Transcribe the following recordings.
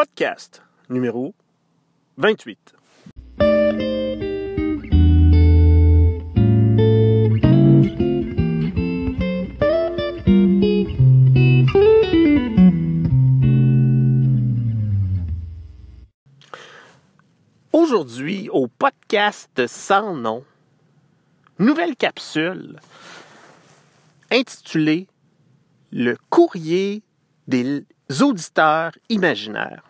podcast numéro 28. Aujourd'hui, au podcast sans nom, nouvelle capsule intitulée Le courrier des auditeurs imaginaires.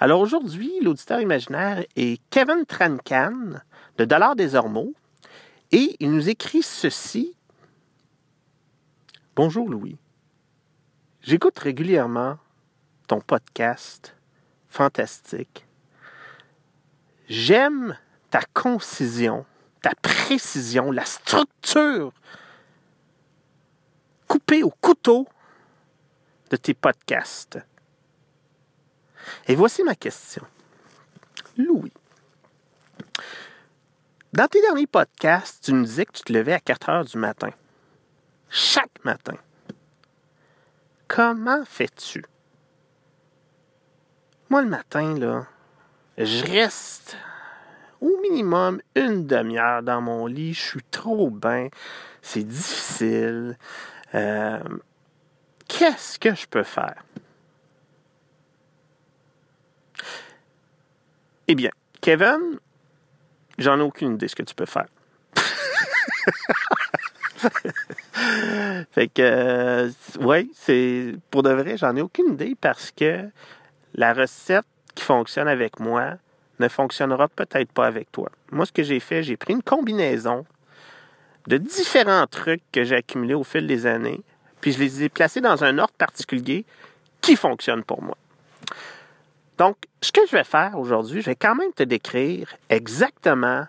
Alors aujourd'hui, l'auditeur imaginaire est Kevin Trancan de Dollar des Ormeaux et il nous écrit ceci. Bonjour Louis. J'écoute régulièrement ton podcast fantastique. J'aime ta concision, ta précision, la structure coupée au couteau de tes podcasts. Et voici ma question. Louis, dans tes derniers podcasts, tu nous disais que tu te levais à 4 heures du matin. Chaque matin. Comment fais-tu? Moi, le matin, là, je reste au minimum une demi-heure dans mon lit. Je suis trop bien. C'est difficile. Euh, qu'est-ce que je peux faire? Eh bien, Kevin, j'en ai aucune idée ce que tu peux faire. fait que, euh, oui, c'est pour de vrai, j'en ai aucune idée parce que la recette qui fonctionne avec moi ne fonctionnera peut-être pas avec toi. Moi, ce que j'ai fait, j'ai pris une combinaison de différents trucs que j'ai accumulés au fil des années, puis je les ai placés dans un ordre particulier qui fonctionne pour moi. Donc, ce que je vais faire aujourd'hui, je vais quand même te décrire exactement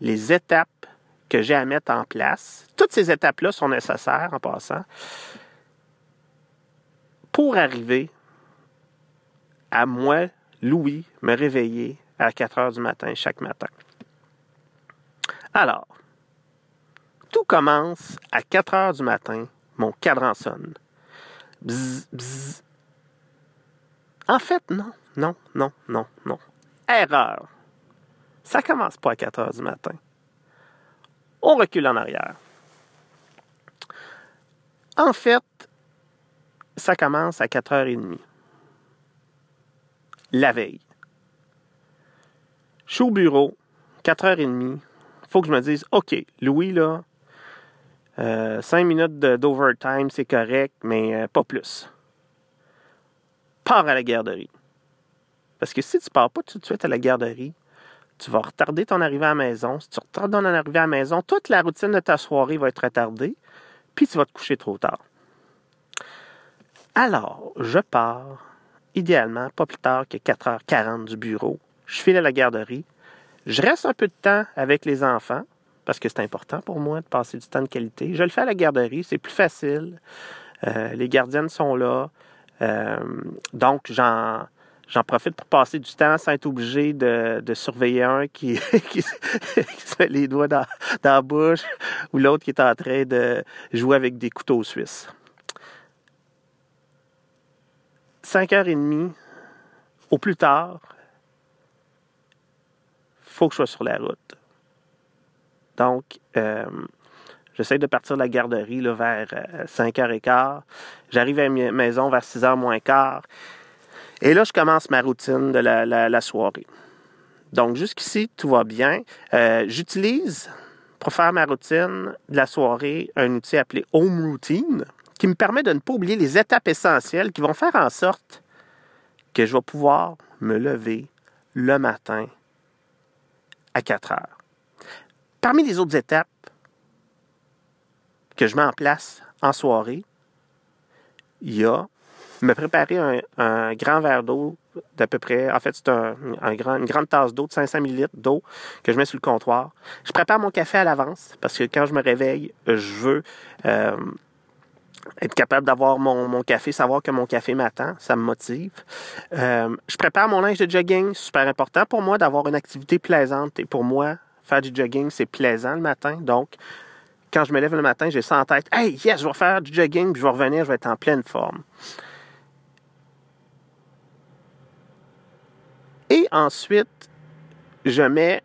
les étapes que j'ai à mettre en place. Toutes ces étapes-là sont nécessaires en passant pour arriver à moi, Louis, me réveiller à 4 heures du matin chaque matin. Alors, tout commence à 4 heures du matin, mon cadran sonne. Bzz, bzz. En fait, non. Non, non, non, non. Erreur. Ça commence pas à 4 heures du matin. On recule en arrière. En fait, ça commence à 4h30. La veille. Je suis au bureau, 4h30. faut que je me dise, OK, Louis, là, 5 euh, minutes d'overtime, c'est correct, mais euh, pas plus. Pars à la garderie. Parce que si tu ne pars pas tout de suite à la garderie, tu vas retarder ton arrivée à la maison. Si tu retardes ton arrivée à la maison, toute la routine de ta soirée va être retardée, puis tu vas te coucher trop tard. Alors, je pars, idéalement, pas plus tard que 4h40 du bureau. Je file à la garderie. Je reste un peu de temps avec les enfants, parce que c'est important pour moi de passer du temps de qualité. Je le fais à la garderie, c'est plus facile. Euh, les gardiennes sont là. Euh, donc, j'en J'en profite pour passer du temps sans être obligé de, surveiller un qui, se met les doigts dans, la bouche ou l'autre qui est en train de jouer avec des couteaux suisses. 5h30 au plus tard, faut que je sois sur la route. Donc, euh, j'essaie de partir de la garderie là, vers 5h15. Euh, J'arrive à la maison vers 6h moins quart. Et là, je commence ma routine de la, soirée. Donc, jusqu'ici, tout va bien. Euh, j'utilise, pour faire ma routine de la soirée, un outil appelé Home Routine, qui me permet de ne pas oublier les étapes essentielles qui vont faire en sorte que je vais pouvoir me lever le matin à 4 heures. Parmi les autres étapes que je mets en place en soirée, il y a me préparer un, grand verre d'eau d'à peu près, en fait, c'est un, grand, une grande tasse d'eau de 500 ml d'eau que je mets sur le comptoir. Je prépare mon café à l'avance parce que quand je me réveille, je veux euh, être capable d'avoir mon, café, savoir que mon café m'attend, ça me motive. Euh, je prépare mon linge de jogging, super important pour moi d'avoir une activité plaisante. Et pour moi, faire du jogging, c'est plaisant le matin. Donc, quand je me lève le matin, j'ai ça en tête. Hey, yes, je vais faire du jogging, puis je vais revenir, je vais être en pleine forme. Et ensuite, je mets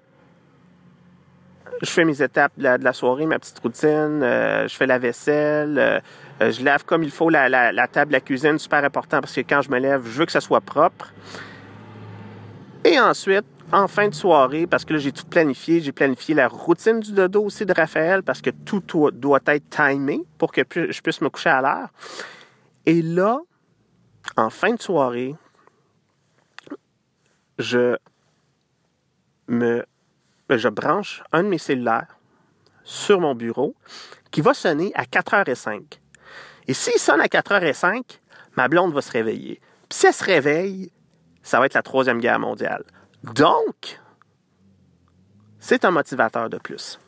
je fais mes étapes de la, soirée, ma petite routine, euh, je fais la vaisselle, euh, euh, je lave comme il faut la, la, table, la cuisine, super important parce que quand je me lève, je veux que ça soit propre. Et ensuite, en fin de soirée, parce que là, j'ai tout planifié, j'ai planifié la routine du dodo aussi de Raphaël parce que tout doit être timé pour que je puisse me coucher à l'heure. Et là, en fin de soirée, je me ben, je branche un de mes cellulaires sur mon bureau qui va sonner à 4h05. Et s'il sonne à 4h05, ma blonde va se réveiller. Puis si elle se réveille, ça va être la Troisième Guerre mondiale. Donc, c'est un motivateur de plus.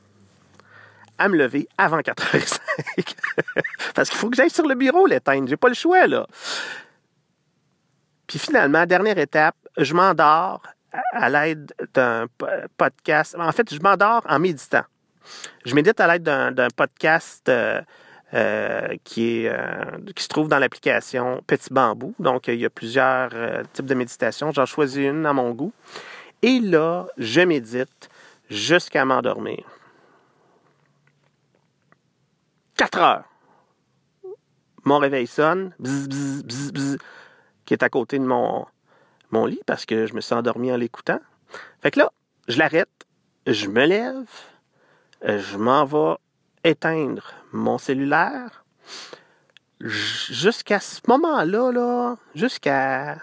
À me lever avant 4h05. Parce qu'il faut que j'aille sur le bureau l'éteindre. J'ai pas le choix, là. Puis finalement, dernière étape, je m'endors à l'aide d'un podcast. En fait, je m'endors en méditant. Je médite à l'aide d'un podcast euh, euh, qui, est, euh, qui se trouve dans l'application Petit Bambou. Donc, il y a plusieurs types de méditation. J'en choisis une à mon goût. Et là, je médite jusqu'à m'endormir. Quatre heures. Mon réveil sonne, bzz, bzz, bzz, qui est à côté de mon, mon lit parce que je me suis endormi en l'écoutant. Fait que là, je l'arrête, je me lève, je m'en vais éteindre mon cellulaire. Jusqu'à ce moment-là, là, jusqu'à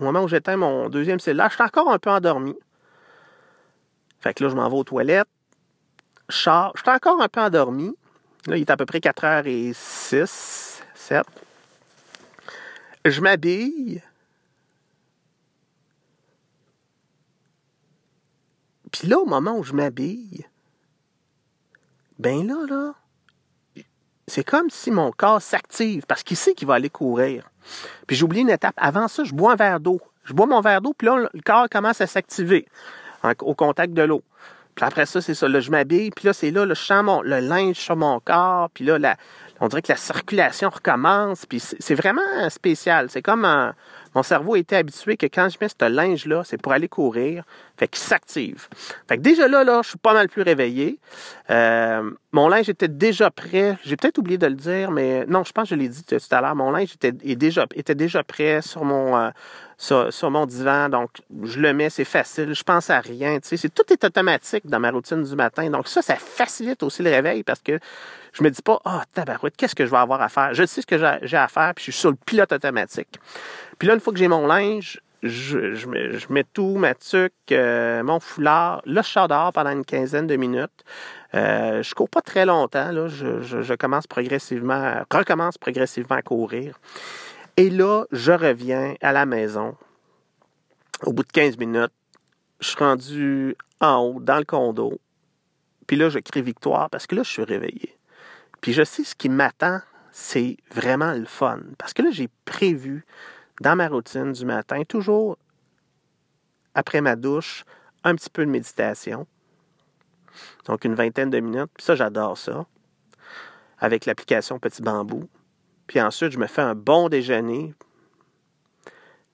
au moment où j'éteins mon deuxième cellulaire, je suis encore un peu endormi. Fait que là, je m'en vais aux toilettes. Je suis encore un peu endormi. Là, il est à peu près 4h06, 7. Je m'habille. Puis là, au moment où je m'habille, ben là, là, c'est comme si mon corps s'active parce qu'il sait qu'il va aller courir. Puis j'ai oublié une étape. Avant ça, je bois un verre d'eau. Je bois mon verre d'eau, puis là, le corps commence à s'activer au contact de l'eau. Puis après ça, c'est ça. Là, je m'habille, puis là, c'est là, je sens le linge sur mon corps, puis là, on dirait que la circulation recommence, puis c'est vraiment spécial. C'est comme mon cerveau était habitué que quand je mets ce linge-là, c'est pour aller courir. Fait qu'il s'active. Fait que déjà là, là, je suis pas mal plus réveillé. Euh, mon linge était déjà prêt. J'ai peut-être oublié de le dire, mais non, je pense que je l'ai dit tout à l'heure. Mon linge était, déjà, était déjà prêt sur mon, euh, sur, mon divan. Donc, je le mets, c'est facile. Je pense à rien. Tu sais, tout est automatique dans ma routine du matin. Donc, ça, ça facilite aussi le réveil parce que je me dis pas, ah, oh, tabarouette, qu'est-ce que je vais avoir à faire? Je sais ce que j'ai à faire, puis je suis sur le pilote automatique. Puis là, une fois que j'ai mon linge, je, mets, tout, ma tuque, euh, mon foulard. Sors dehors pendant une quinzaine de minutes. Euh, je cours pas très longtemps. Là. Je, commence progressivement, recommence progressivement à courir. Et là, je reviens à la maison. Au bout de 15 minutes, je suis rendu en haut, dans le condo. Puis là, je crie victoire parce que là, je suis réveillé. Puis je sais ce qui m'attend, c'est vraiment le fun. Parce que là, j'ai prévu dans ma routine du matin, toujours après ma douche, un petit peu de méditation. Donc une vingtaine de minutes. Puis ça, j'adore ça. Avec l'application Petit Bambou. Puis ensuite, je me fais un bon déjeuner.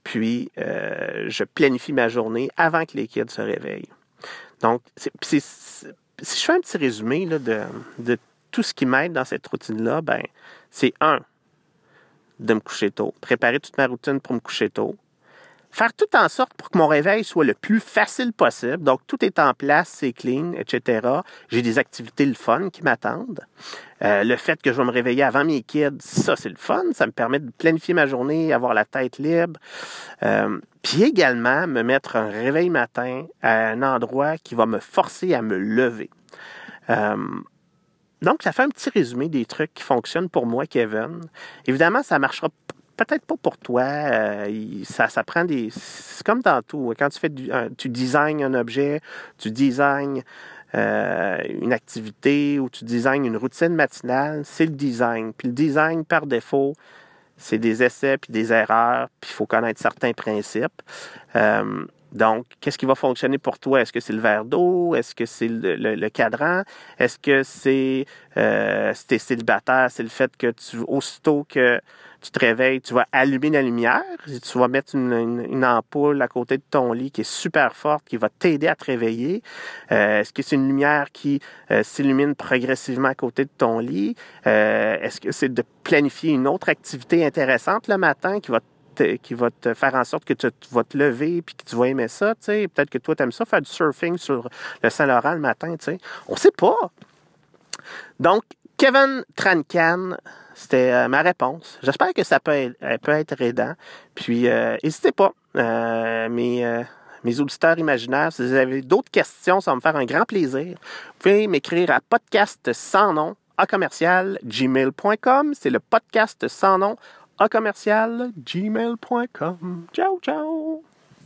Puis euh, je planifie ma journée avant que les kids se réveillent. Donc, si je fais un petit résumé de, de tout ce qui m'aide dans cette routine-là, ben, c'est un, de me coucher tôt, préparer toute ma routine pour me coucher tôt, faire tout en sorte pour que mon réveil soit le plus facile possible. Donc, tout est en place, c'est clean, etc. J'ai des activités le fun qui m'attendent. Euh, le fait que je vais me réveiller avant mes kids, ça, c'est le fun. Ça me permet de planifier ma journée, avoir la tête libre. Euh, puis également, me mettre un réveil matin à un endroit qui va me forcer à me lever. Euh, donc, ça fait un petit résumé des trucs qui fonctionnent pour moi, Kevin. Évidemment, ça marchera peut-être pas pour toi. Euh, ça, ça prend des. C'est comme dans tout. Quand tu fais du, tu designs un objet, tu designs euh, une activité ou tu designs une routine matinale, c'est le design. Puis le design, par défaut, c'est des essais puis des erreurs, puis il faut connaître certains principes. Euh, Donc, qu'est-ce qui va fonctionner pour toi? Est-ce que c'est le verre d'eau? Est-ce que c'est le, cadran? Est-ce que c'est euh, si t'es célibataire, c'est le fait que tu aussitôt que tu te réveilles, tu vas allumer la lumière, tu vas mettre une, ampoule à côté de ton lit qui est super forte, qui va t'aider à te réveiller. Euh, est-ce que c'est une lumière qui euh, s'illumine progressivement à côté de ton lit? Euh, est-ce que c'est de planifier une autre activité intéressante le matin qui va qui va te faire en sorte que tu, vas te lever puis que tu vas aimer ça, tu sais. Peut-être que toi, tu aimes ça, faire du surfing sur le Saint-Laurent le matin, tu sais. On sait pas. Donc, Kevin Trancan, c'était euh, ma réponse. J'espère que ça peut être, peut être aidant. Puis, euh, n'hésitez pas. Euh, mes, mes auditeurs imaginaires, si vous avez d'autres questions, ça va me faire un grand plaisir. Vous pouvez m'écrire à podcast sans nom à commercial gmail.com. C'est le podcast sans nom à commercial gmail.com. Ciao, ciao!